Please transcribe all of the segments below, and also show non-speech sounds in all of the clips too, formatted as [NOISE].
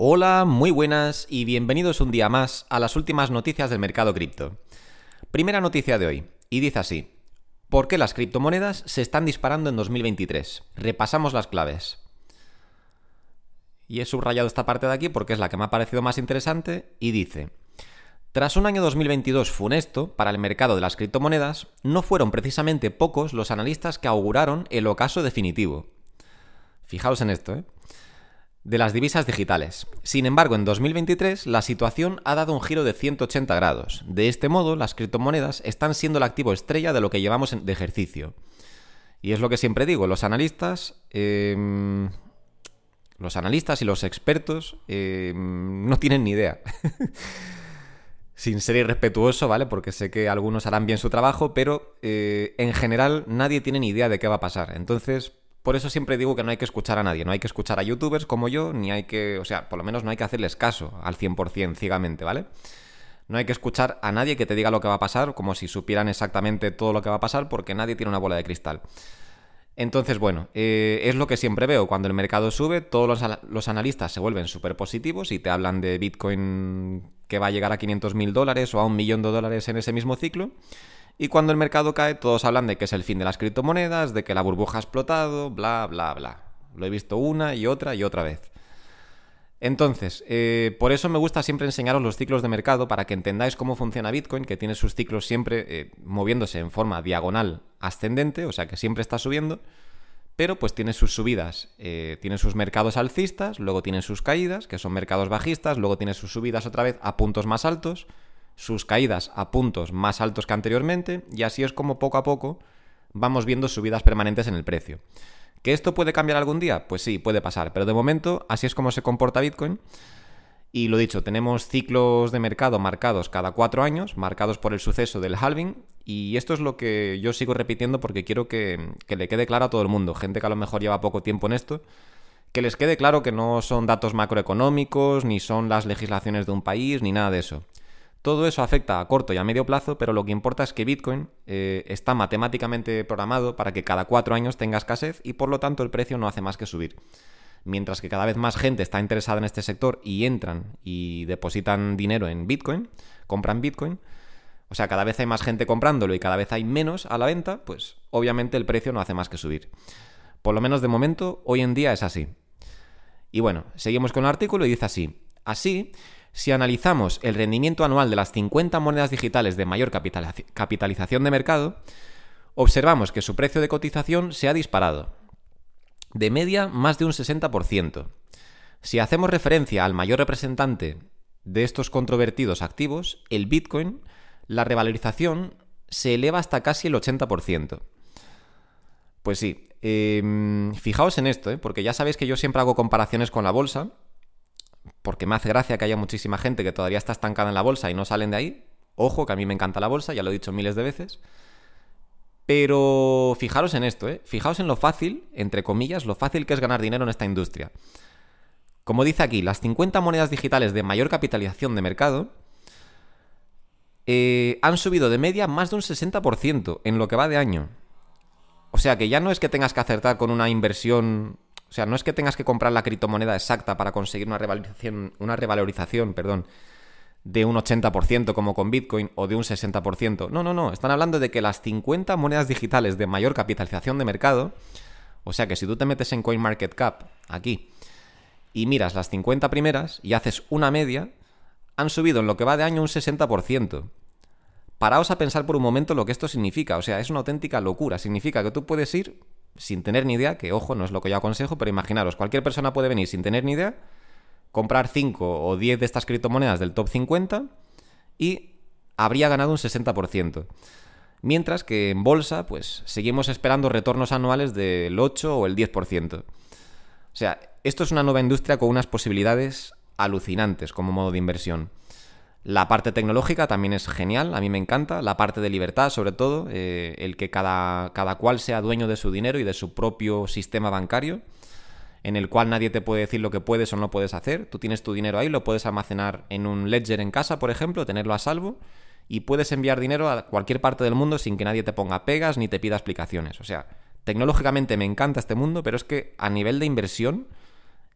Hola, muy buenas y bienvenidos un día más a las últimas noticias del mercado cripto. Primera noticia de hoy, y dice así. ¿Por qué las criptomonedas se están disparando en 2023? Repasamos las claves. Y he subrayado esta parte de aquí porque es la que me ha parecido más interesante y dice, tras un año 2022 funesto para el mercado de las criptomonedas, no fueron precisamente pocos los analistas que auguraron el ocaso definitivo. Fijaos en esto, ¿eh? De las divisas digitales. Sin embargo, en 2023 la situación ha dado un giro de 180 grados. De este modo, las criptomonedas están siendo el activo estrella de lo que llevamos de ejercicio. Y es lo que siempre digo, los analistas... Em, los analistas y los expertos em, no tienen ni idea. [LAUGHS] Sin ser irrespetuoso, ¿vale? Porque sé que algunos harán bien su trabajo, pero eh, en general nadie tiene ni idea de qué va a pasar. Entonces, por eso siempre digo que no hay que escuchar a nadie, no hay que escuchar a youtubers como yo, ni hay que, o sea, por lo menos no hay que hacerles caso al 100% ciegamente, ¿vale? No hay que escuchar a nadie que te diga lo que va a pasar, como si supieran exactamente todo lo que va a pasar, porque nadie tiene una bola de cristal. Entonces, bueno, eh, es lo que siempre veo. Cuando el mercado sube, todos los, los analistas se vuelven súper positivos y te hablan de Bitcoin que va a llegar a 500 mil dólares o a un millón de dólares en ese mismo ciclo. Y cuando el mercado cae, todos hablan de que es el fin de las criptomonedas, de que la burbuja ha explotado, bla, bla, bla. Lo he visto una y otra y otra vez. Entonces, eh, por eso me gusta siempre enseñaros los ciclos de mercado para que entendáis cómo funciona Bitcoin, que tiene sus ciclos siempre eh, moviéndose en forma diagonal ascendente, o sea que siempre está subiendo, pero pues tiene sus subidas, eh, tiene sus mercados alcistas, luego tiene sus caídas, que son mercados bajistas, luego tiene sus subidas otra vez a puntos más altos, sus caídas a puntos más altos que anteriormente y así es como poco a poco vamos viendo subidas permanentes en el precio. ¿Que esto puede cambiar algún día? Pues sí, puede pasar, pero de momento así es como se comporta Bitcoin. Y lo dicho, tenemos ciclos de mercado marcados cada cuatro años, marcados por el suceso del halving, y esto es lo que yo sigo repitiendo porque quiero que, que le quede claro a todo el mundo, gente que a lo mejor lleva poco tiempo en esto, que les quede claro que no son datos macroeconómicos, ni son las legislaciones de un país, ni nada de eso. Todo eso afecta a corto y a medio plazo, pero lo que importa es que Bitcoin eh, está matemáticamente programado para que cada cuatro años tenga escasez y por lo tanto el precio no hace más que subir. Mientras que cada vez más gente está interesada en este sector y entran y depositan dinero en Bitcoin, compran Bitcoin, o sea, cada vez hay más gente comprándolo y cada vez hay menos a la venta, pues obviamente el precio no hace más que subir. Por lo menos de momento, hoy en día es así. Y bueno, seguimos con el artículo y dice así. Así, si analizamos el rendimiento anual de las 50 monedas digitales de mayor capitalización de mercado, observamos que su precio de cotización se ha disparado. De media, más de un 60%. Si hacemos referencia al mayor representante de estos controvertidos activos, el Bitcoin, la revalorización se eleva hasta casi el 80%. Pues sí, em, fijaos en esto, ¿eh? porque ya sabéis que yo siempre hago comparaciones con la bolsa, porque me hace gracia que haya muchísima gente que todavía está estancada en la bolsa y no salen de ahí. Ojo, que a mí me encanta la bolsa, ya lo he dicho miles de veces. Pero fijaros en esto, ¿eh? Fijaos en lo fácil, entre comillas, lo fácil que es ganar dinero en esta industria. Como dice aquí, las 50 monedas digitales de mayor capitalización de mercado eh, han subido de media más de un 60% en lo que va de año. O sea que ya no es que tengas que acertar con una inversión o sea, no es que tengas que comprar la criptomoneda exacta para conseguir una revalorización, una revalorización perdón, de un 80% como con Bitcoin o de un 60%. No, no, no. Están hablando de que las 50 monedas digitales de mayor capitalización de mercado, o sea que si tú te metes en CoinMarketCap, aquí, y miras las 50 primeras y haces una media, han subido en lo que va de año un 60%. Paraos a pensar por un momento lo que esto significa. O sea, es una auténtica locura. Significa que tú puedes ir sin tener ni idea, que ojo, no es lo que yo aconsejo, pero imaginaros, cualquier persona puede venir sin tener ni idea, comprar 5 o 10 de estas criptomonedas del top 50 y habría ganado un 60%. Mientras que en bolsa, pues seguimos esperando retornos anuales del 8 o el 10%. O sea, esto es una nueva industria con unas posibilidades alucinantes como modo de inversión. La parte tecnológica también es genial, a mí me encanta. La parte de libertad, sobre todo, eh, el que cada, cada cual sea dueño de su dinero y de su propio sistema bancario, en el cual nadie te puede decir lo que puedes o no puedes hacer. Tú tienes tu dinero ahí, lo puedes almacenar en un ledger en casa, por ejemplo, tenerlo a salvo, y puedes enviar dinero a cualquier parte del mundo sin que nadie te ponga pegas ni te pida explicaciones. O sea, tecnológicamente me encanta este mundo, pero es que a nivel de inversión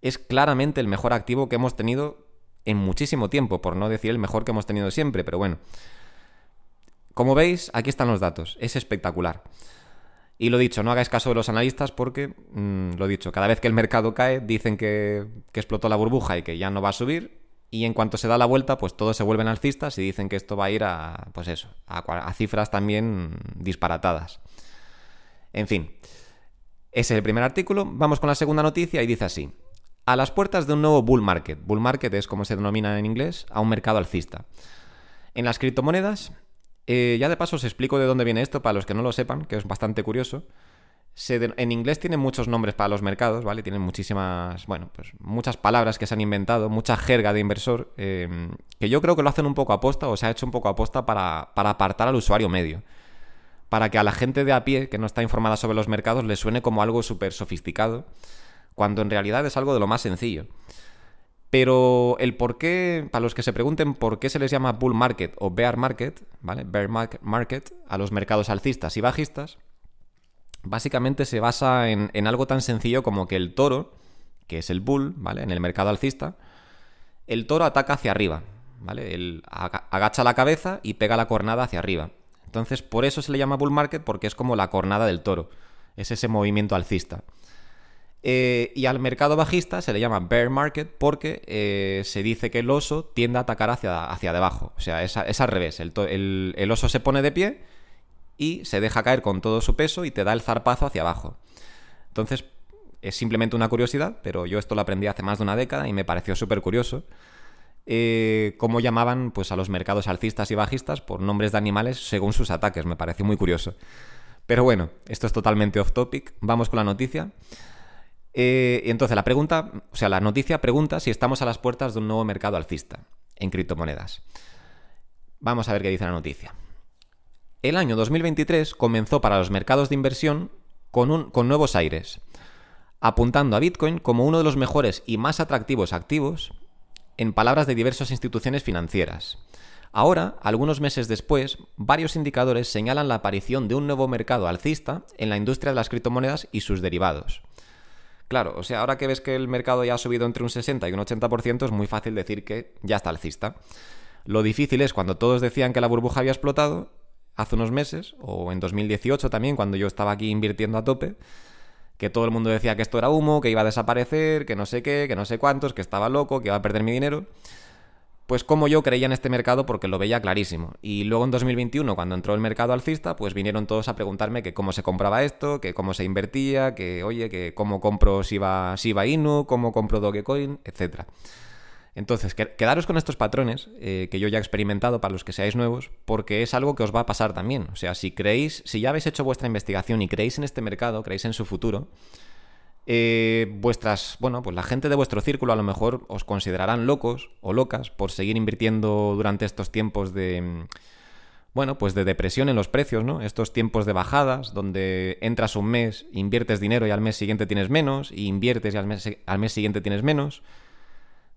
es claramente el mejor activo que hemos tenido en muchísimo tiempo, por no decir el mejor que hemos tenido siempre, pero bueno. Como veis, aquí están los datos, es espectacular. Y lo dicho, no hagáis caso de los analistas porque, mm, lo dicho, cada vez que el mercado cae dicen que, explotó la burbuja y que ya no va a subir. Y en cuanto se da la vuelta, pues todos se vuelven alcistas y dicen que esto va a ir a, pues eso, a, cifras también disparatadas. En fin, ese es el primer artículo. Vamos con la segunda noticia y dice así. A las puertas de un nuevo bull market. Bull market es como se denomina en inglés, a un mercado alcista. En las criptomonedas, eh, ya de paso os explico de dónde viene esto para los que no lo sepan, que es bastante curioso. en inglés tienen muchos nombres para los mercados, ¿vale? Tienen muchísimas, bueno, pues muchas palabras que se han inventado, mucha jerga de inversor, em, que yo creo que lo hacen un poco aposta o se ha hecho un poco aposta para, para apartar al usuario medio. Para que a la gente de a pie, que no está informada sobre los mercados, le suene como algo súper sofisticado, cuando en realidad es algo de lo más sencillo. Pero el por qué, para los que se pregunten por qué se les llama bull market o bear market, ¿vale? Bear market a los mercados alcistas y bajistas, básicamente se basa en, algo tan sencillo como que el toro, que es el bull, ¿vale? En el mercado alcista, el toro ataca hacia arriba, ¿vale? El, agacha la cabeza y pega la cornada hacia arriba. Entonces, por eso se le llama bull market, porque es como la cornada del toro. Es ese movimiento alcista. Eh, y al mercado bajista se le llama bear market porque eh, se dice que el oso tiende a atacar hacia, hacia debajo. O sea, es, al revés. El, oso se pone de pie y se deja caer con todo su peso y te da el zarpazo hacia abajo. Entonces, es simplemente una curiosidad, pero yo esto lo aprendí hace más de una década y me pareció súper curioso. Eh, cómo llamaban pues, a los mercados alcistas y bajistas por nombres de animales según sus ataques. Me pareció muy curioso. Pero bueno, esto es totalmente off topic. Vamos con la noticia. Eh, entonces, la pregunta, o sea, la noticia pregunta si estamos a las puertas de un nuevo mercado alcista en criptomonedas. Vamos a ver qué dice la noticia. El año 2023 comenzó para los mercados de inversión con, con nuevos aires, apuntando a Bitcoin como uno de los mejores y más atractivos activos en palabras de diversas instituciones financieras. Ahora, algunos meses después, varios indicadores señalan la aparición de un nuevo mercado alcista en la industria de las criptomonedas y sus derivados. Claro, o sea, ahora que ves que el mercado ya ha subido entre un 60 y un 80%, es muy fácil decir que ya está alcista. Lo difícil es cuando todos decían que la burbuja había explotado, hace unos meses, o en 2018 también, cuando yo estaba aquí invirtiendo a tope, que todo el mundo decía que esto era humo, que iba a desaparecer, que no sé qué, que no sé cuántos, que estaba loco, que iba a perder mi dinero pues como yo creía en este mercado porque lo veía clarísimo. Y luego en 2021, cuando entró el mercado alcista, pues vinieron todos a preguntarme que cómo se compraba esto, que cómo se invertía, que oye, que cómo compro Shiba, Shiba Inu, cómo compro Dogecoin, etc. Entonces, quedaros con estos patrones eh, que yo ya he experimentado para los que seáis nuevos, porque es algo que os va a pasar también. O sea, si creéis, si ya habéis hecho vuestra investigación y creéis en este mercado, creéis en su futuro, eh, vuestras, bueno, pues la gente de vuestro círculo a lo mejor os considerarán locos o locas por seguir invirtiendo durante estos tiempos de, mm, bueno, pues de depresión en los precios, ¿no? Estos tiempos de bajadas, donde entras un mes, inviertes dinero y al mes siguiente tienes menos, y inviertes y al mes, al mes siguiente tienes menos.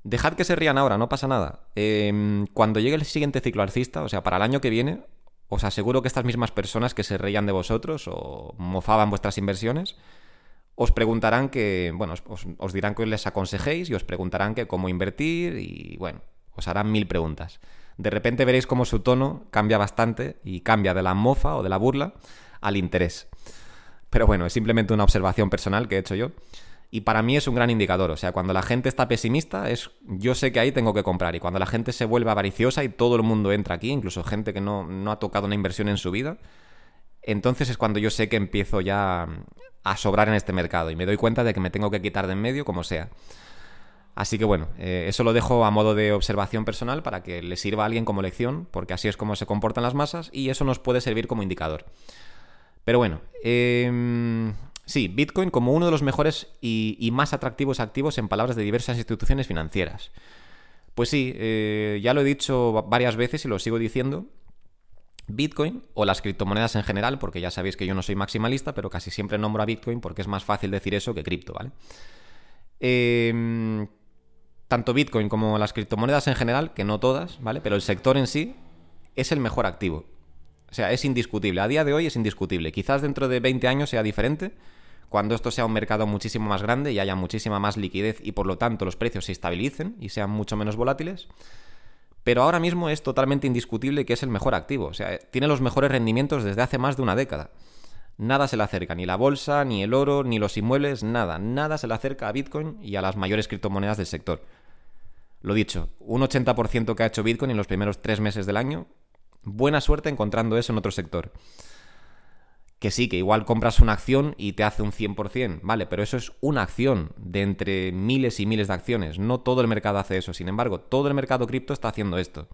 Dejad que se rían ahora, no pasa nada. Em, cuando llegue el siguiente ciclo alcista, o sea, para el año que viene, os aseguro que estas mismas personas que se reían de vosotros o mofaban vuestras inversiones, os preguntarán que, bueno, os, dirán que les aconsejéis y os preguntarán que cómo invertir y, bueno, os harán mil preguntas. De repente veréis cómo su tono cambia bastante y cambia de la mofa o de la burla al interés. Pero bueno, es simplemente una observación personal que he hecho yo. Y para mí es un gran indicador. O sea, cuando la gente está pesimista, es yo sé que ahí tengo que comprar. Y cuando la gente se vuelve avariciosa y todo el mundo entra aquí, incluso gente que no, no ha tocado una inversión en su vida, entonces es cuando yo sé que empiezo ya a sobrar en este mercado y me doy cuenta de que me tengo que quitar de en medio como sea. Así que bueno, eh, eso lo dejo a modo de observación personal para que le sirva a alguien como lección, porque así es como se comportan las masas y eso nos puede servir como indicador. Pero bueno, em, sí, Bitcoin como uno de los mejores y, más atractivos activos en palabras de diversas instituciones financieras. Pues sí, eh, ya lo he dicho varias veces y lo sigo diciendo, Bitcoin o las criptomonedas en general, porque ya sabéis que yo no soy maximalista, pero casi siempre nombro a Bitcoin porque es más fácil decir eso que cripto, ¿vale? Em, tanto Bitcoin como las criptomonedas en general, que no todas, ¿vale? Pero el sector en sí es el mejor activo. O sea, es indiscutible. A día de hoy es indiscutible. Quizás dentro de 20 años sea diferente, cuando esto sea un mercado muchísimo más grande y haya muchísima más liquidez y por lo tanto los precios se estabilicen y sean mucho menos volátiles. Pero ahora mismo es totalmente indiscutible que es el mejor activo, o sea, tiene los mejores rendimientos desde hace más de una década. Nada se le acerca, ni la bolsa, ni el oro, ni los inmuebles, nada, nada se le acerca a Bitcoin y a las mayores criptomonedas del sector. Lo dicho, un 80% que ha hecho Bitcoin en los primeros tres meses del año, buena suerte encontrando eso en otro sector que sí, que igual compras una acción y te hace un 100%, vale, pero eso es una acción de entre miles y miles de acciones. No todo el mercado hace eso. Sin embargo, todo el mercado cripto está haciendo esto.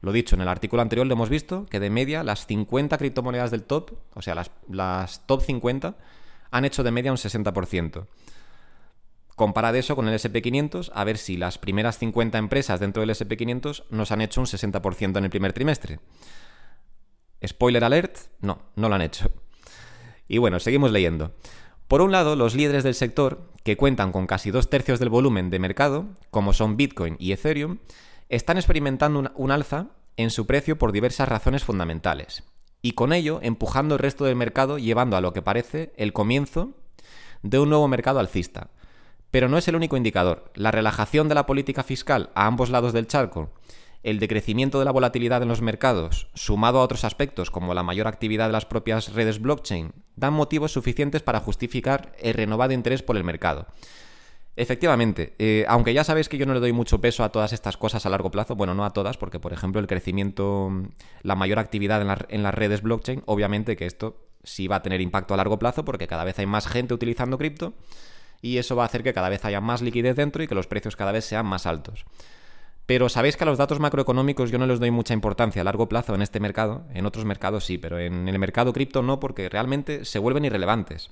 Lo dicho, en el artículo anterior lo hemos visto que de media las 50 criptomonedas del top, o sea, las, las top 50, han hecho de media un 60%. Comparad eso con el SP500 a ver si las primeras 50 empresas dentro del SP500 nos han hecho un 60% en el primer trimestre. Spoiler alert, no, no lo han hecho. Y bueno, seguimos leyendo. Por un lado, los líderes del sector, que cuentan con casi dos tercios del volumen de mercado, como son Bitcoin y Ethereum, están experimentando un, alza en su precio por diversas razones fundamentales, y con ello empujando el resto del mercado llevando a lo que parece el comienzo de un nuevo mercado alcista. Pero no es el único indicador. La relajación de la política fiscal a ambos lados del charco el decrecimiento de la volatilidad en los mercados, sumado a otros aspectos como la mayor actividad de las propias redes blockchain, dan motivos suficientes para justificar el renovado interés por el mercado. Efectivamente, eh, aunque ya sabéis que yo no le doy mucho peso a todas estas cosas a largo plazo, bueno, no a todas, porque por ejemplo el crecimiento, la mayor actividad en, en las redes blockchain, obviamente que esto sí va a tener impacto a largo plazo porque cada vez hay más gente utilizando cripto y eso va a hacer que cada vez haya más liquidez dentro y que los precios cada vez sean más altos. Pero sabéis que a los datos macroeconómicos yo no les doy mucha importancia a largo plazo en este mercado, en otros mercados sí, pero en el mercado cripto no, porque realmente se vuelven irrelevantes.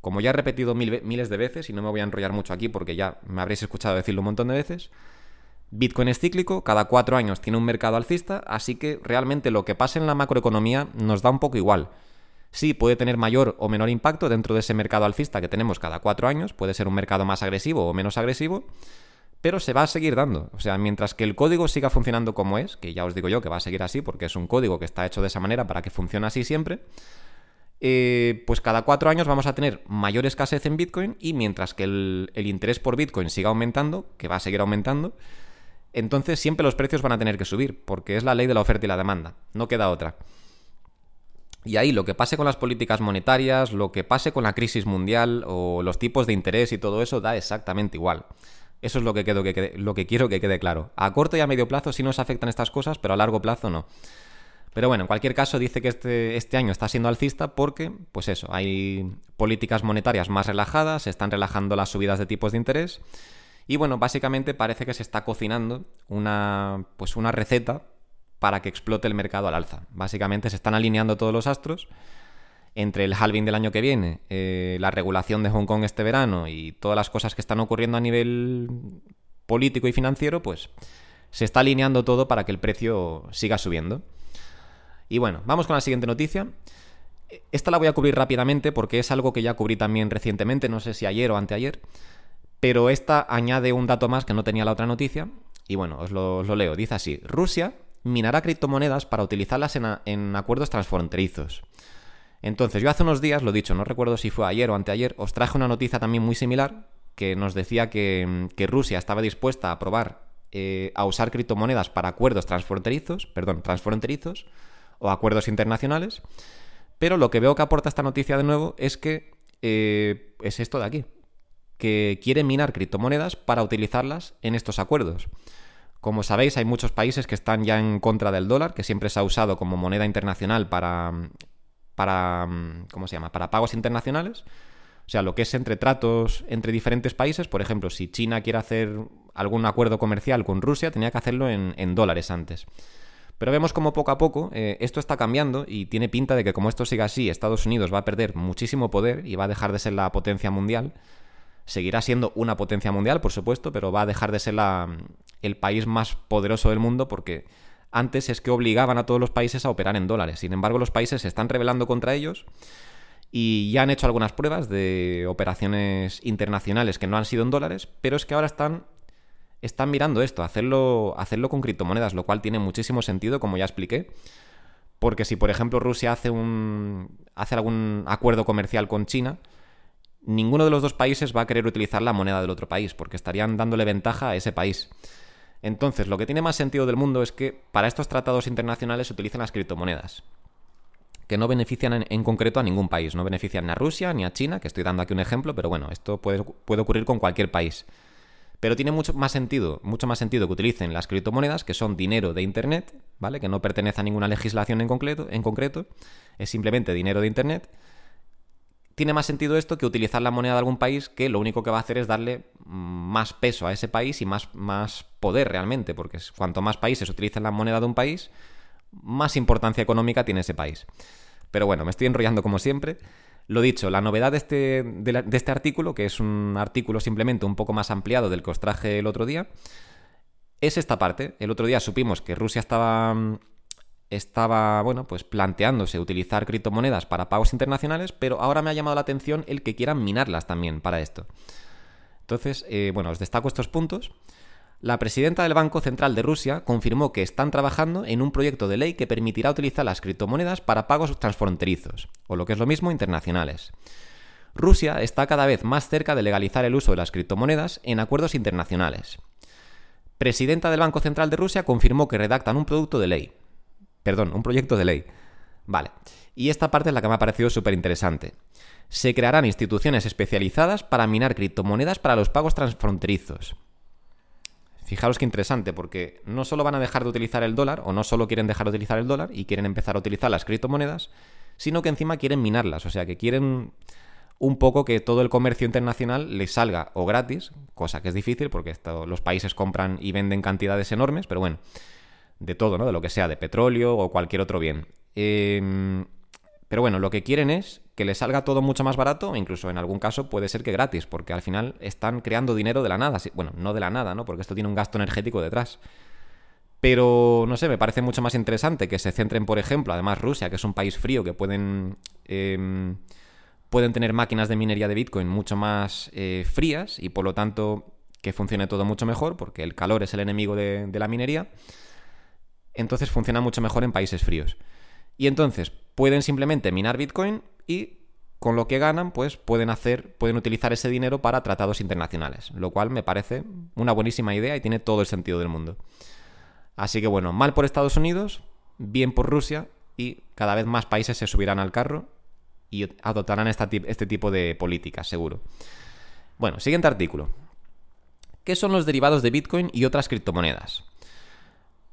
Como ya he repetido miles de veces, y no me voy a enrollar mucho aquí porque ya me habréis escuchado decirlo un montón de veces, Bitcoin es cíclico, cada cuatro años tiene un mercado alcista, así que realmente lo que pasa en la macroeconomía nos da un poco igual. Sí, puede tener mayor o menor impacto dentro de ese mercado alcista que tenemos cada cuatro años, puede ser un mercado más agresivo o menos agresivo, pero se va a seguir dando. O sea, mientras que el código siga funcionando como es, que ya os digo yo que va a seguir así porque es un código que está hecho de esa manera para que funcione así siempre, eh, pues cada cuatro años vamos a tener mayor escasez en Bitcoin y mientras que el, el interés por Bitcoin siga aumentando, que va a seguir aumentando, entonces siempre los precios van a tener que subir, porque es la ley de la oferta y la demanda, no queda otra. Y ahí lo que pase con las políticas monetarias, lo que pase con la crisis mundial o los tipos de interés y todo eso da exactamente igual. Eso es lo que, quiero que quede claro. A corto y a medio plazo sí nos afectan estas cosas, pero a largo plazo no. Pero bueno, en cualquier caso dice que este, este año está siendo alcista porque, pues eso, hay políticas monetarias más relajadas, se están relajando las subidas de tipos de interés y bueno, básicamente parece que se está cocinando una, pues una receta para que explote el mercado al alza. Básicamente se están alineando todos los astros entre el halving del año que viene, eh, la regulación de Hong Kong este verano y todas las cosas que están ocurriendo a nivel político y financiero, pues se está alineando todo para que el precio siga subiendo. Y bueno, vamos con la siguiente noticia. Esta la voy a cubrir rápidamente porque es algo que ya cubrí también recientemente, no sé si ayer o anteayer, pero esta añade un dato más que no tenía la otra noticia. Y bueno, os lo, leo. Dice así, Rusia minará criptomonedas para utilizarlas en, en acuerdos transfronterizos. Entonces, yo hace unos días, lo dicho, no recuerdo si fue ayer o anteayer, os traje una noticia también muy similar que nos decía que, Rusia estaba dispuesta a probar eh, a usar criptomonedas para acuerdos transfronterizos, perdón, transfronterizos o acuerdos internacionales. Pero lo que veo que aporta esta noticia de nuevo es que eh, es esto de aquí, que quiere minar criptomonedas para utilizarlas en estos acuerdos. Como sabéis, hay muchos países que están ya en contra del dólar, que siempre se ha usado como moneda internacional para, para, mm, ¿cómo se llama? Para pagos internacionales. O sea, lo que es entre tratos entre diferentes países, por ejemplo, si China quiere hacer algún acuerdo comercial con Rusia, tenía que hacerlo en, dólares antes. Pero vemos como poco a poco eh, esto está cambiando y tiene pinta de que como esto siga así, Estados Unidos va a perder muchísimo poder y va a dejar de ser la potencia mundial. Seguirá siendo una potencia mundial, por supuesto, pero va a dejar de ser la, el país más poderoso del mundo porque antes es que obligaban a todos los países a operar en dólares. Sin embargo, los países se están rebelando contra ellos y ya han hecho algunas pruebas de operaciones internacionales que no han sido en dólares, pero es que ahora están, están mirando esto, hacerlo, hacerlo con criptomonedas, lo cual tiene muchísimo sentido, como ya expliqué. Porque si, por ejemplo, Rusia hace, un, hace algún acuerdo comercial con China, ninguno de los dos países va a querer utilizar la moneda del otro país, porque estarían dándole ventaja a ese país. Entonces, lo que tiene más sentido del mundo es que para estos tratados internacionales se utilicen las criptomonedas, que no benefician en, concreto a ningún país, no benefician ni a Rusia ni a China, que estoy dando aquí un ejemplo, pero bueno, esto puede, puede ocurrir con cualquier país. Pero tiene mucho más sentido, mucho más sentido que utilicen las criptomonedas, que son dinero de Internet, ¿vale? Que no pertenece a ninguna legislación en concreto, en concreto es simplemente dinero de Internet. Tiene más sentido esto que utilizar la moneda de algún país que lo único que va a hacer es darle más peso a ese país y más, más poder realmente, porque cuanto más países utilizan la moneda de un país, más importancia económica tiene ese país. Pero bueno, me estoy enrollando como siempre. Lo dicho, la novedad de este, de, este artículo, que es un artículo simplemente un poco más ampliado del que os traje el otro día, es esta parte. El otro día supimos que Rusia estaba, estaba bueno, pues planteándose utilizar criptomonedas para pagos internacionales, pero ahora me ha llamado la atención el que quieran minarlas también para esto. Entonces, eh, bueno, os destaco estos puntos. La presidenta del Banco Central de Rusia confirmó que están trabajando en un proyecto de ley que permitirá utilizar las criptomonedas para pagos transfronterizos, o lo que es lo mismo, internacionales. Rusia está cada vez más cerca de legalizar el uso de las criptomonedas en acuerdos internacionales. Presidenta del Banco Central de Rusia confirmó que redactan un producto de ley. Perdón, un proyecto de ley. Vale. Y esta parte es la que me ha parecido súper interesante. Se crearán instituciones especializadas para minar criptomonedas para los pagos transfronterizos. Fijaros qué interesante, porque no solo van a dejar de utilizar el dólar, o no solo quieren dejar de utilizar el dólar y quieren empezar a utilizar las criptomonedas, sino que encima quieren minarlas, o sea que quieren un poco que todo el comercio internacional les salga o gratis, cosa que es difícil porque los países compran y venden cantidades enormes, pero bueno, de todo, ¿no? De lo que sea, de petróleo o cualquier otro bien. Eh, pero bueno, lo que quieren es que les salga todo mucho más barato, incluso en algún caso puede ser que gratis, porque al final están creando dinero de la nada. Bueno, no de la nada, ¿no? Porque esto tiene un gasto energético detrás. Pero, no sé, me parece mucho más interesante que se centren, por ejemplo, además Rusia, que es un país frío, que pueden, em, pueden tener máquinas de minería de Bitcoin mucho más eh, frías y por lo tanto que funcione todo mucho mejor, porque el calor es el enemigo de la minería. Entonces funciona mucho mejor en países fríos. Y entonces pueden simplemente minar Bitcoin y con lo que ganan, pues pueden hacer, pueden utilizar ese dinero para tratados internacionales, lo cual me parece una buenísima idea y tiene todo el sentido del mundo. Así que bueno, mal por Estados Unidos, bien por Rusia y cada vez más países se subirán al carro y adoptarán este tipo de políticas, seguro. Bueno, siguiente artículo. ¿Qué son los derivados de Bitcoin y otras criptomonedas?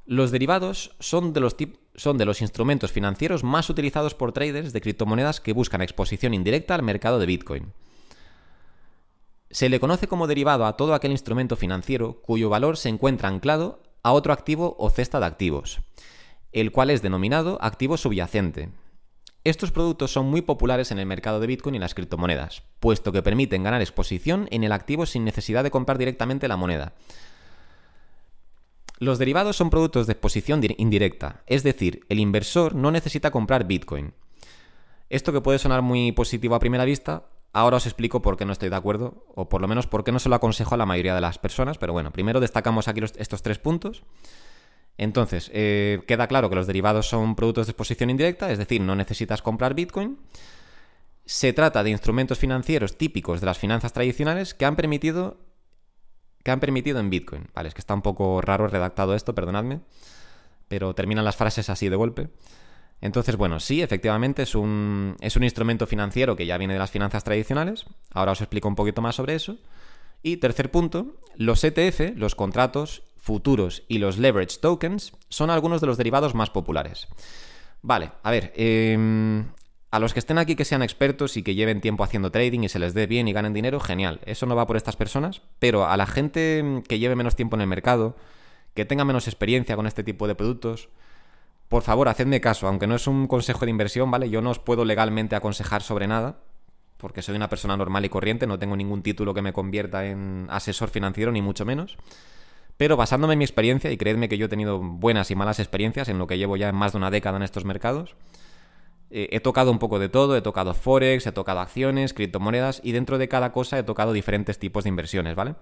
Los derivados son de los, son de los instrumentos financieros más utilizados por traders de criptomonedas que buscan exposición indirecta al mercado de Bitcoin. Se le conoce como derivado a todo aquel instrumento financiero cuyo valor se encuentra anclado a otro activo o cesta de activos, el cual es denominado activo subyacente. Estos productos son muy populares en el mercado de Bitcoin y las criptomonedas, puesto que permiten ganar exposición en el activo sin necesidad de comprar directamente la moneda, los derivados son productos de exposición indirecta, es decir, el inversor no necesita comprar Bitcoin. Esto que puede sonar muy positivo a primera vista, ahora os explico por qué no estoy de acuerdo, o por lo menos por qué no se lo aconsejo a la mayoría de las personas, pero bueno, primero destacamos aquí estos tres puntos. Entonces, eh, queda claro que los derivados son productos de exposición indirecta, es decir, no necesitas comprar Bitcoin. Se trata de instrumentos financieros típicos de las finanzas tradicionales que han permitido que han permitido en Bitcoin. Vale, es que está un poco raro redactado esto, perdonadme, pero terminan las frases así de golpe. Entonces, bueno, sí, efectivamente es un, es un instrumento financiero que ya viene de las finanzas tradicionales. Ahora os explico un poquito más sobre eso. Y tercer punto, los ETF, los contratos futuros y los leverage tokens son algunos de los derivados más populares. Vale, a ver, eh, a los que estén aquí que sean expertos y que lleven tiempo haciendo trading y se les dé bien y ganen dinero, genial. Eso no va por estas personas, pero a la gente que lleve menos tiempo en el mercado, que tenga menos experiencia con este tipo de productos, por favor, hacedme caso, aunque no es un consejo de inversión, ¿vale? Yo no os puedo legalmente aconsejar sobre nada, porque soy una persona normal y corriente, no tengo ningún título que me convierta en asesor financiero, ni mucho menos. Pero basándome en mi experiencia, y creedme que yo he tenido buenas y malas experiencias en lo que llevo ya más de una década en estos mercados, eh, he tocado un poco de todo, he tocado Forex, he tocado acciones, criptomonedas y dentro de cada cosa he tocado diferentes tipos de inversiones, ¿vale?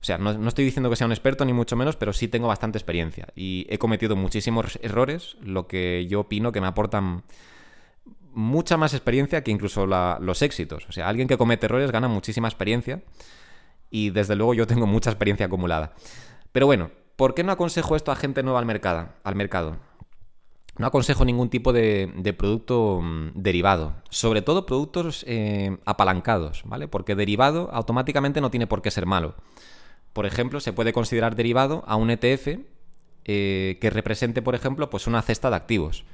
O sea, no, estoy diciendo que sea un experto ni mucho menos, pero sí tengo bastante experiencia y he cometido muchísimos errores, lo que yo opino que me aportan mucha más experiencia que incluso los éxitos. O sea, alguien que comete errores gana muchísima experiencia y desde luego yo tengo mucha experiencia acumulada. Pero bueno, ¿por qué no aconsejo esto a gente nueva al mercado? Al mercado? No aconsejo ningún tipo de, producto mm, derivado, sobre todo productos eh, apalancados, ¿vale? Porque derivado automáticamente no tiene por qué ser malo. Por ejemplo, se puede considerar derivado a un ETF eh, que represente, por ejemplo, pues una cesta de activos.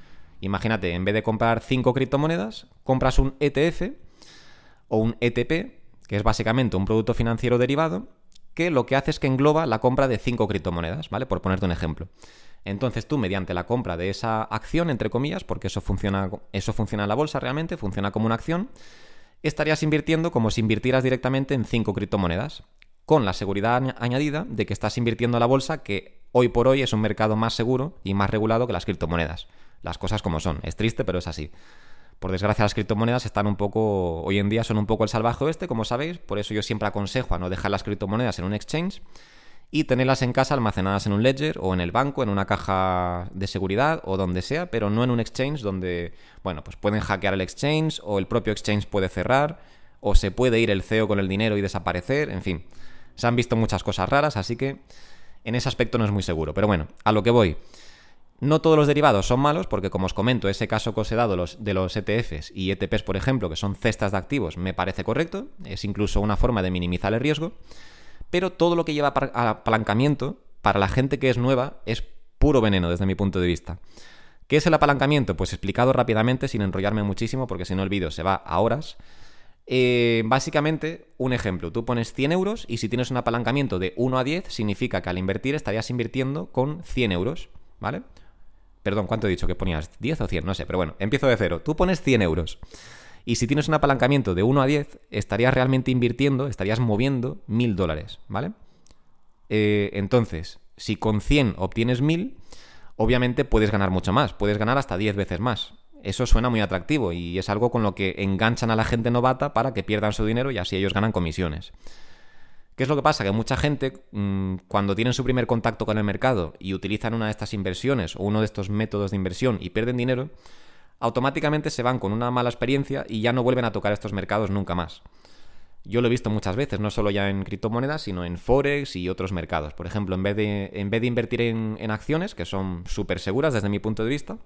Imagínate, en vez de comprar 5 criptomonedas, compras un ETF o un ETP, que es básicamente un producto financiero derivado, que lo que hace es que engloba la compra de 5 criptomonedas, ¿vale? Por ponerte un ejemplo. Entonces tú, mediante la compra de esa acción, entre comillas, porque eso funciona, eso funciona en la bolsa realmente, funciona como una acción, estarías invirtiendo como si invirtieras directamente en 5 criptomonedas, con la seguridad añadida de que estás invirtiendo en la bolsa, que hoy por hoy es un mercado más seguro y más regulado que las criptomonedas. Las cosas como son. Es triste, pero es así. Por desgracia, las criptomonedas están un poco, hoy en día son un poco el salvaje oeste, como sabéis, por eso yo siempre aconsejo a no dejar las criptomonedas en un exchange y tenerlas en casa almacenadas en un ledger o en el banco, en una caja de seguridad o donde sea, pero no en un exchange donde, bueno, pues pueden hackear el exchange o el propio exchange puede cerrar o se puede ir el CEO con el dinero y desaparecer, en fin. Se han visto muchas cosas raras, así que en ese aspecto no es muy seguro. Pero bueno, a lo que voy. No todos los derivados son malos, porque como os comento, ese caso que os he dado los, de los ETFs y ETPs, por ejemplo, que son cestas de activos, me parece correcto, es incluso una forma de minimizar el riesgo, pero todo lo que lleva apalancamiento, para la gente que es nueva, es puro veneno desde mi punto de vista. ¿Qué es el apalancamiento? Pues explicado rápidamente, sin enrollarme muchísimo, porque si no el vídeo se va a horas. Eh, básicamente, un ejemplo, tú pones 100 euros y si tienes un apalancamiento de 1 a 10, significa que al invertir estarías invirtiendo con 100 euros, ¿vale? Perdón, ¿cuánto he dicho que ponías? ¿10 o 100? No sé, pero bueno, empiezo de cero. Tú pones 100 euros. Y si tienes un apalancamiento de 1 a 10, estarías realmente invirtiendo, estarías moviendo 1000 dólares, ¿vale? Eh, entonces, si con 100 obtienes 1000, obviamente puedes ganar mucho más, puedes ganar hasta 10 veces más. Eso suena muy atractivo y es algo con lo que enganchan a la gente novata para que pierdan su dinero y así ellos ganan comisiones. ¿Qué es lo que pasa? Que mucha gente, mm, cuando tienen su primer contacto con el mercado y utilizan una de estas inversiones o uno de estos métodos de inversión y pierden dinero, automáticamente se van con una mala experiencia y ya no vuelven a tocar estos mercados nunca más. Yo lo he visto muchas veces, no solo ya en criptomonedas, sino en Forex y otros mercados. Por ejemplo, en vez de, en vez de invertir en, en acciones, que son súper seguras desde mi punto de vista,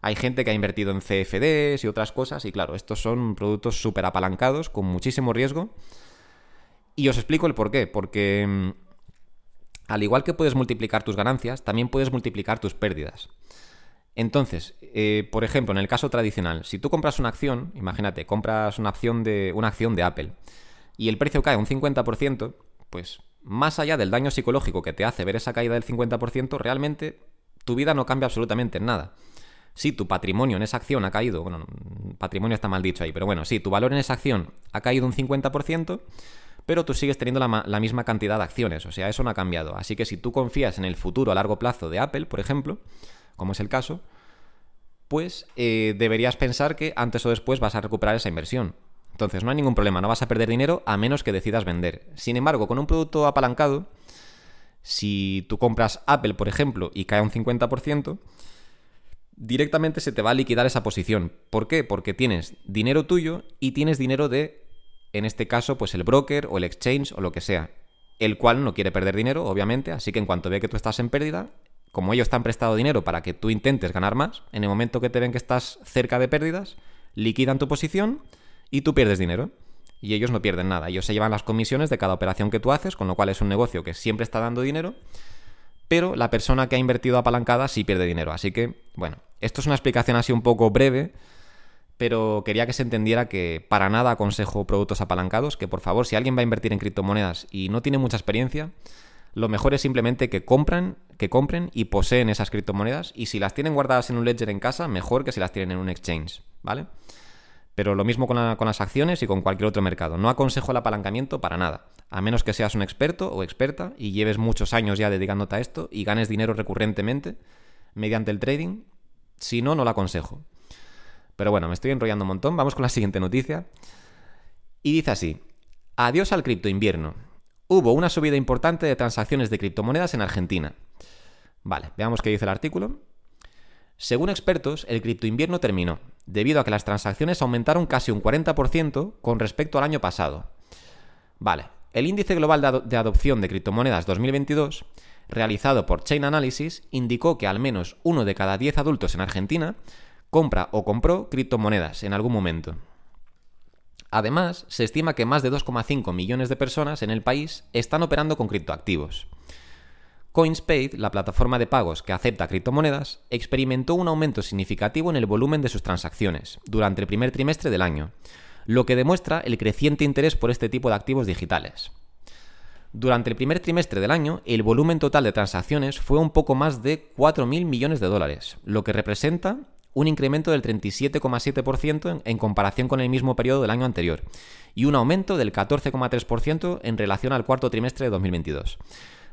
hay gente que ha invertido en CFDs y otras cosas, y claro, estos son productos súper apalancados, con muchísimo riesgo, y os explico el por qué. Porque mm, al igual que puedes multiplicar tus ganancias, también puedes multiplicar tus pérdidas. Entonces, eh, por ejemplo, en el caso tradicional, si tú compras una acción, imagínate, compras una acción de, una acción de Apple y el precio cae un 50%, pues más allá del daño psicológico que te hace ver esa caída del 50%, realmente tu vida no cambia absolutamente en nada. Si tu patrimonio en esa acción ha caído, bueno, patrimonio está mal dicho ahí, pero bueno, si tu valor en esa acción ha caído un 50%, pero tú sigues teniendo la, misma cantidad de acciones, o sea, eso no ha cambiado. Así que si tú confías en el futuro a largo plazo de Apple, por ejemplo, como es el caso, pues eh, deberías pensar que antes o después vas a recuperar esa inversión. Entonces no hay ningún problema, no vas a perder dinero a menos que decidas vender. Sin embargo, con un producto apalancado, si tú compras Apple, por ejemplo, y cae un 50%, directamente se te va a liquidar esa posición. ¿Por qué? Porque tienes dinero tuyo y tienes dinero de en este caso, pues el broker o el exchange o lo que sea, el cual no quiere perder dinero, obviamente, así que en cuanto ve que tú estás en pérdida, como ellos te han prestado dinero para que tú intentes ganar más, en el momento que te ven que estás cerca de pérdidas, liquidan tu posición y tú pierdes dinero. Y ellos no pierden nada, ellos se llevan las comisiones de cada operación que tú haces, con lo cual es un negocio que siempre está dando dinero, pero la persona que ha invertido apalancada sí pierde dinero. Así que, bueno, esto es una explicación así un poco breve pero quería que se entendiera que para nada aconsejo productos apalancados, que por favor, si alguien va a invertir en criptomonedas y no tiene mucha experiencia, lo mejor es simplemente que compren, que compren y poseen esas criptomonedas y si las tienen guardadas en un ledger en casa, mejor que si las tienen en un exchange, ¿vale? Pero lo mismo con, las acciones y con cualquier otro mercado. No aconsejo el apalancamiento para nada, a menos que seas un experto o experta y lleves muchos años ya dedicándote a esto y ganes dinero recurrentemente mediante el trading. Si no, no lo aconsejo. Pero bueno, me estoy enrollando un montón. Vamos con la siguiente noticia. Y dice así: Adiós al cripto invierno. Hubo una subida importante de transacciones de criptomonedas en Argentina. Vale, veamos qué dice el artículo. Según expertos, el criptoinvierno terminó, debido a que las transacciones aumentaron casi un 40% con respecto al año pasado. Vale, el índice global de, adopción de criptomonedas 2022, realizado por Chain Analysis, indicó que al menos uno de cada 10 adultos en Argentina compra o compró criptomonedas en algún momento. Además, se estima que más de 2,5 millones de personas en el país están operando con criptoactivos. CoinSpace, la plataforma de pagos que acepta criptomonedas, experimentó un aumento significativo en el volumen de sus transacciones durante el primer trimestre del año, lo que demuestra el creciente interés por este tipo de activos digitales. Durante el primer trimestre del año, el volumen total de transacciones fue un poco más de 4.000 millones de dólares, lo que representa un incremento del 37,7% en, comparación con el mismo periodo del año anterior y un aumento del 14,3% en relación al cuarto trimestre de 2022.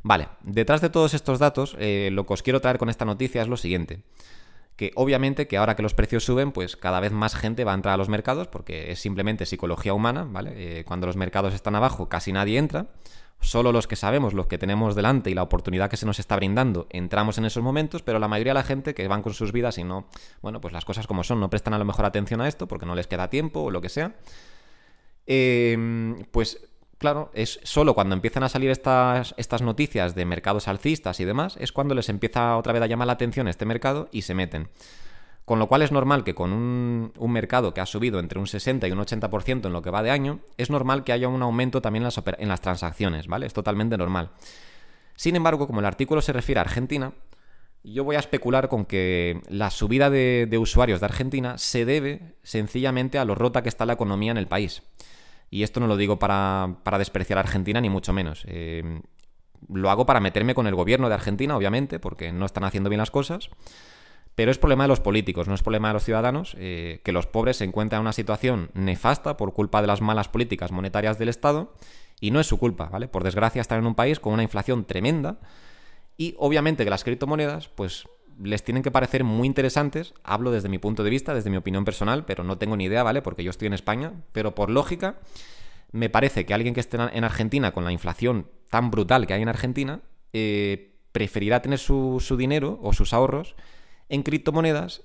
Vale, detrás de todos estos datos, eh, lo que os quiero traer con esta noticia es lo siguiente. Que obviamente que ahora que los precios suben, pues cada vez más gente va a entrar a los mercados, porque es simplemente psicología humana, ¿vale? Eh, cuando los mercados están abajo, casi nadie entra. Solo los que sabemos, los que tenemos delante y la oportunidad que se nos está brindando, entramos en esos momentos, pero la mayoría de la gente que van con sus vidas y no, bueno, pues las cosas como son, no prestan a lo mejor atención a esto porque no les queda tiempo o lo que sea, em, pues claro, es solo cuando empiezan a salir estas, estas noticias de mercados alcistas y demás, es cuando les empieza otra vez a llamar la atención este mercado y se meten. Con lo cual es normal que con un, mercado que ha subido entre un 60 y un 80% en lo que va de año, es normal que haya un aumento también en las, transacciones, ¿vale? Es totalmente normal. Sin embargo, como el artículo se refiere a Argentina, yo voy a especular con que la subida de, usuarios de Argentina se debe sencillamente a lo rota que está la economía en el país. Y esto no lo digo para, despreciar a Argentina, ni mucho menos. Eh, lo hago para meterme con el gobierno de Argentina, obviamente, porque no están haciendo bien las cosas. Pero es problema de los políticos, no es problema de los ciudadanos, eh, que los pobres se encuentran en una situación nefasta por culpa de las malas políticas monetarias del Estado, y no es su culpa, ¿vale? Por desgracia están en un país con una inflación tremenda, y obviamente que las criptomonedas, pues les tienen que parecer muy interesantes, hablo desde mi punto de vista, desde mi opinión personal, pero no tengo ni idea, ¿vale? Porque yo estoy en España, pero por lógica, me parece que alguien que esté en Argentina con la inflación tan brutal que hay en Argentina, eh, preferirá tener su, su dinero o sus ahorros en criptomonedas,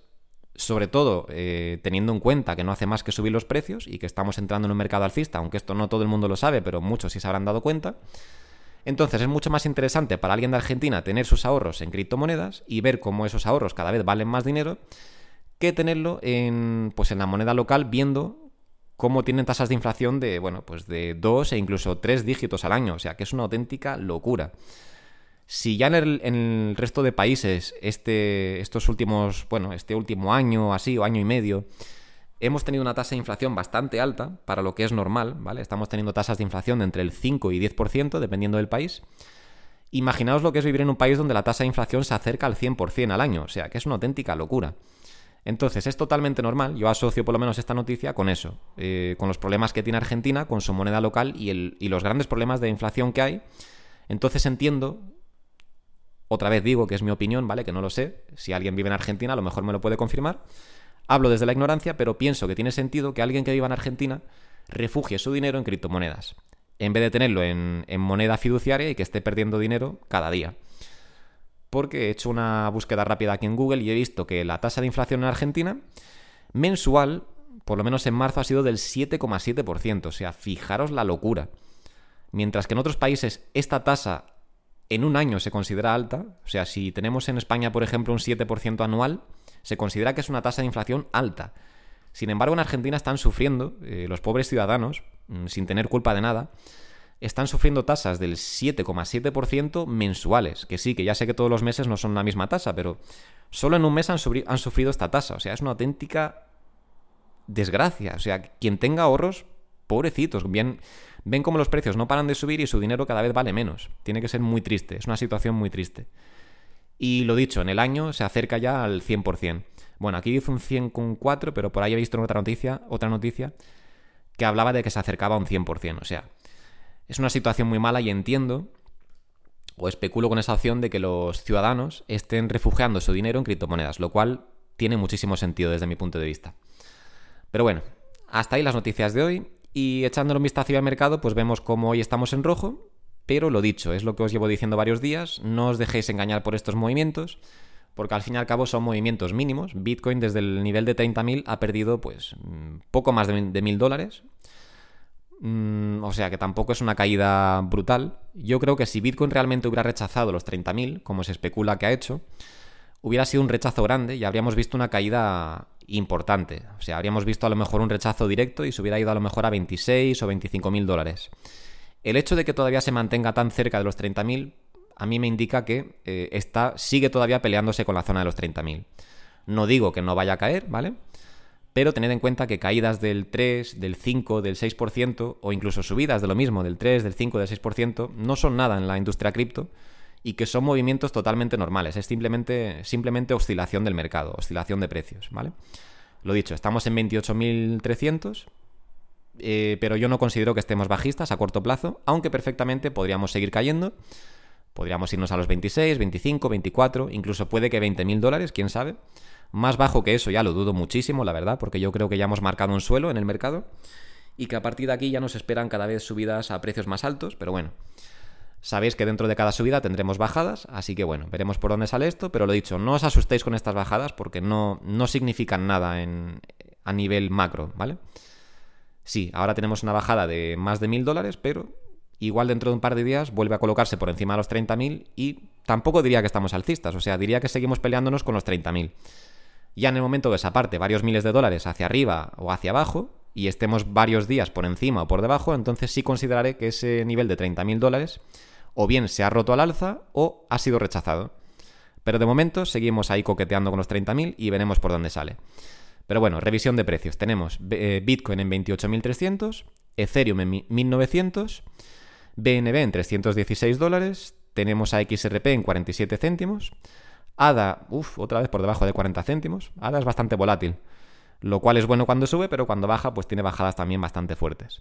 sobre todo eh, teniendo en cuenta que no hace más que subir los precios y que estamos entrando en un mercado alcista, aunque esto no todo el mundo lo sabe, pero muchos sí se habrán dado cuenta. Entonces es mucho más interesante para alguien de Argentina tener sus ahorros en criptomonedas y ver cómo esos ahorros cada vez valen más dinero que tenerlo en, pues en la moneda local viendo cómo tienen tasas de inflación de, bueno, pues de dos e incluso tres dígitos al año. O sea, que es una auténtica locura. Si ya en el, resto de países este, estos últimos, bueno, este último año así o año y medio, hemos tenido una tasa de inflación bastante alta para lo que es normal, ¿vale? Estamos teniendo tasas de inflación de entre el 5 y 10% dependiendo del país. Imaginaos lo que es vivir en un país donde la tasa de inflación se acerca al 100% al año, o sea, que es una auténtica locura. Entonces, es totalmente normal, yo asocio por lo menos esta noticia con eso, eh, con los problemas que tiene Argentina, con su moneda local y, el, y los grandes problemas de inflación que hay. Entonces entiendo otra vez digo que es mi opinión, ¿vale? Que no lo sé. Si alguien vive en Argentina, a lo mejor me lo puede confirmar. Hablo desde la ignorancia, pero pienso que tiene sentido que alguien que viva en Argentina refugie su dinero en criptomonedas, en vez de tenerlo en, moneda fiduciaria y que esté perdiendo dinero cada día. Porque he hecho una búsqueda rápida aquí en Google y he visto que la tasa de inflación en Argentina mensual, por lo menos en marzo, ha sido del 7,7%. O sea, fijaros la locura. Mientras que en otros países esta tasa en un año se considera alta, o sea, si tenemos en España, por ejemplo, un 7% anual, se considera que es una tasa de inflación alta. Sin embargo, en Argentina están sufriendo, eh, los pobres ciudadanos, mm, sin tener culpa de nada, están sufriendo tasas del 7,7% mensuales. Que sí, que ya sé que todos los meses no son la misma tasa, pero solo en un mes han, han sufrido esta tasa. O sea, es una auténtica desgracia. O sea, quien tenga ahorros, pobrecitos, bien ven como los precios no paran de subir y su dinero cada vez vale menos. Tiene que ser muy triste, es una situación muy triste. Y lo dicho, en el año se acerca ya al 100%. Bueno, aquí dice un 100,4, pero por ahí he visto otra noticia, otra noticia que hablaba de que se acercaba a un 100%. O sea, es una situación muy mala y entiendo o especulo con esa opción de que los ciudadanos estén refugiando su dinero en criptomonedas, lo cual tiene muchísimo sentido desde mi punto de vista. Pero bueno, hasta ahí las noticias de hoy. Y echándole un vistazo al mercado, pues vemos cómo hoy estamos en rojo, pero lo dicho, es lo que os llevo diciendo varios días, no os dejéis engañar por estos movimientos, porque al fin y al cabo son movimientos mínimos. Bitcoin desde el nivel de 30.000 ha perdido pues mm, poco más de 1.000 dólares. Mm, o sea que tampoco es una caída brutal. Yo creo que si Bitcoin realmente hubiera rechazado los 30.000, como se especula que ha hecho, hubiera sido un rechazo grande y habríamos visto una caída importante. O sea, habríamos visto a lo mejor un rechazo directo y se hubiera ido a lo mejor a 26 o 25 mil dólares. El hecho de que todavía se mantenga tan cerca de los 30.000 a mí me indica que eh, sigue todavía peleándose con la zona de los 30.000. No digo que no vaya a caer, ¿vale? Pero tened en cuenta que caídas del 3, del 5, del 6% o incluso subidas de lo mismo, del 3, del 5, del 6%, no son nada en la industria cripto y que son movimientos totalmente normales. Es simplemente, simplemente oscilación del mercado, oscilación de precios, ¿vale? Lo dicho, estamos en 28.300, eh, pero yo no considero que estemos bajistas a corto plazo, aunque perfectamente podríamos seguir cayendo. Podríamos irnos a los 26, 25, 24, incluso puede que 20.000 dólares, quién sabe. Más bajo que eso ya lo dudo muchísimo, la verdad, porque yo creo que ya hemos marcado un suelo en el mercado y que a partir de aquí ya nos esperan cada vez subidas a precios más altos, pero bueno. Sabéis que dentro de cada subida tendremos bajadas, así que bueno, veremos por dónde sale esto, pero lo dicho, no os asustéis con estas bajadas porque no, no significan nada en, a nivel macro, ¿vale? Sí, ahora tenemos una bajada de más de mil dólares, pero igual dentro de un par de días vuelve a colocarse por encima de los 30.000 y tampoco diría que estamos alcistas, o sea, diría que seguimos peleándonos con los 30.000. Ya en el momento que se aparte varios miles de dólares hacia arriba o hacia abajo y estemos varios días por encima o por debajo, entonces sí consideraré que ese nivel de 30.000 dólares o bien se ha roto al alza o ha sido rechazado. Pero de momento seguimos ahí coqueteando con los 30.000 y veremos por dónde sale. Pero bueno, revisión de precios. Tenemos eh, Bitcoin en 28.300, Ethereum en 1.900, BNB en 316 dólares, tenemos a XRP en 47 céntimos, ADA, uff, otra vez por debajo de 40 céntimos. ADA es bastante volátil, lo cual es bueno cuando sube, pero cuando baja, pues tiene bajadas también bastante fuertes.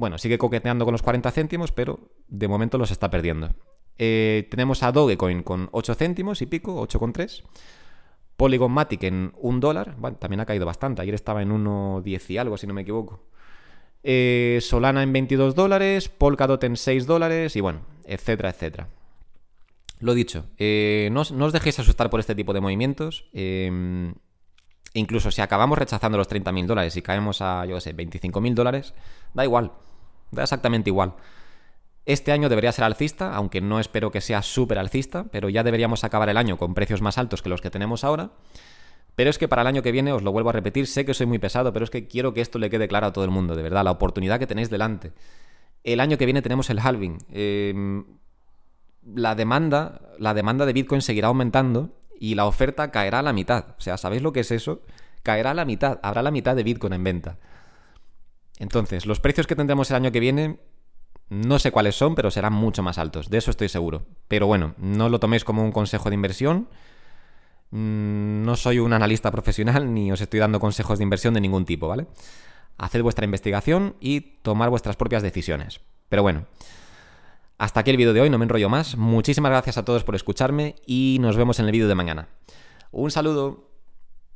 Bueno, sigue coqueteando con los 40 céntimos, pero de momento los está perdiendo. Eh, tenemos a Dogecoin con 8 céntimos y pico, 8,3. Polygon Matic en 1 dólar, bueno, también ha caído bastante. Ayer estaba en 1,10 y algo, si no me equivoco. Eh, Solana en 22 dólares, Polkadot en 6 dólares y bueno, etcétera, etcétera. Lo dicho, eh, no, os dejéis asustar por este tipo de movimientos. Em, incluso si acabamos rechazando los 30.000 dólares y caemos a, yo qué sé, 25.000 dólares, da igual, da exactamente igual. Este año debería ser alcista, aunque no espero que sea súper alcista, pero ya deberíamos acabar el año con precios más altos que los que tenemos ahora. Pero es que para el año que viene, os lo vuelvo a repetir, sé que soy muy pesado, pero es que quiero que esto le quede claro a todo el mundo, de verdad, la oportunidad que tenéis delante. El año que viene tenemos el halving. Em, la demanda, la demanda de Bitcoin seguirá aumentando y la oferta caerá a la mitad. O sea, ¿sabéis lo que es eso? Caerá a la mitad, habrá la mitad de Bitcoin en venta. Entonces, los precios que tendremos el año que viene, no sé cuáles son, pero serán mucho más altos, de eso estoy seguro. Pero bueno, no lo toméis como un consejo de inversión. Mm, no soy un analista profesional ni os estoy dando consejos de inversión de ningún tipo, ¿vale? Haced vuestra investigación y tomar vuestras propias decisiones. Pero bueno, hasta aquí el vídeo de hoy, no me enrollo más. Muchísimas gracias a todos por escucharme y nos vemos en el vídeo de mañana. Un saludo.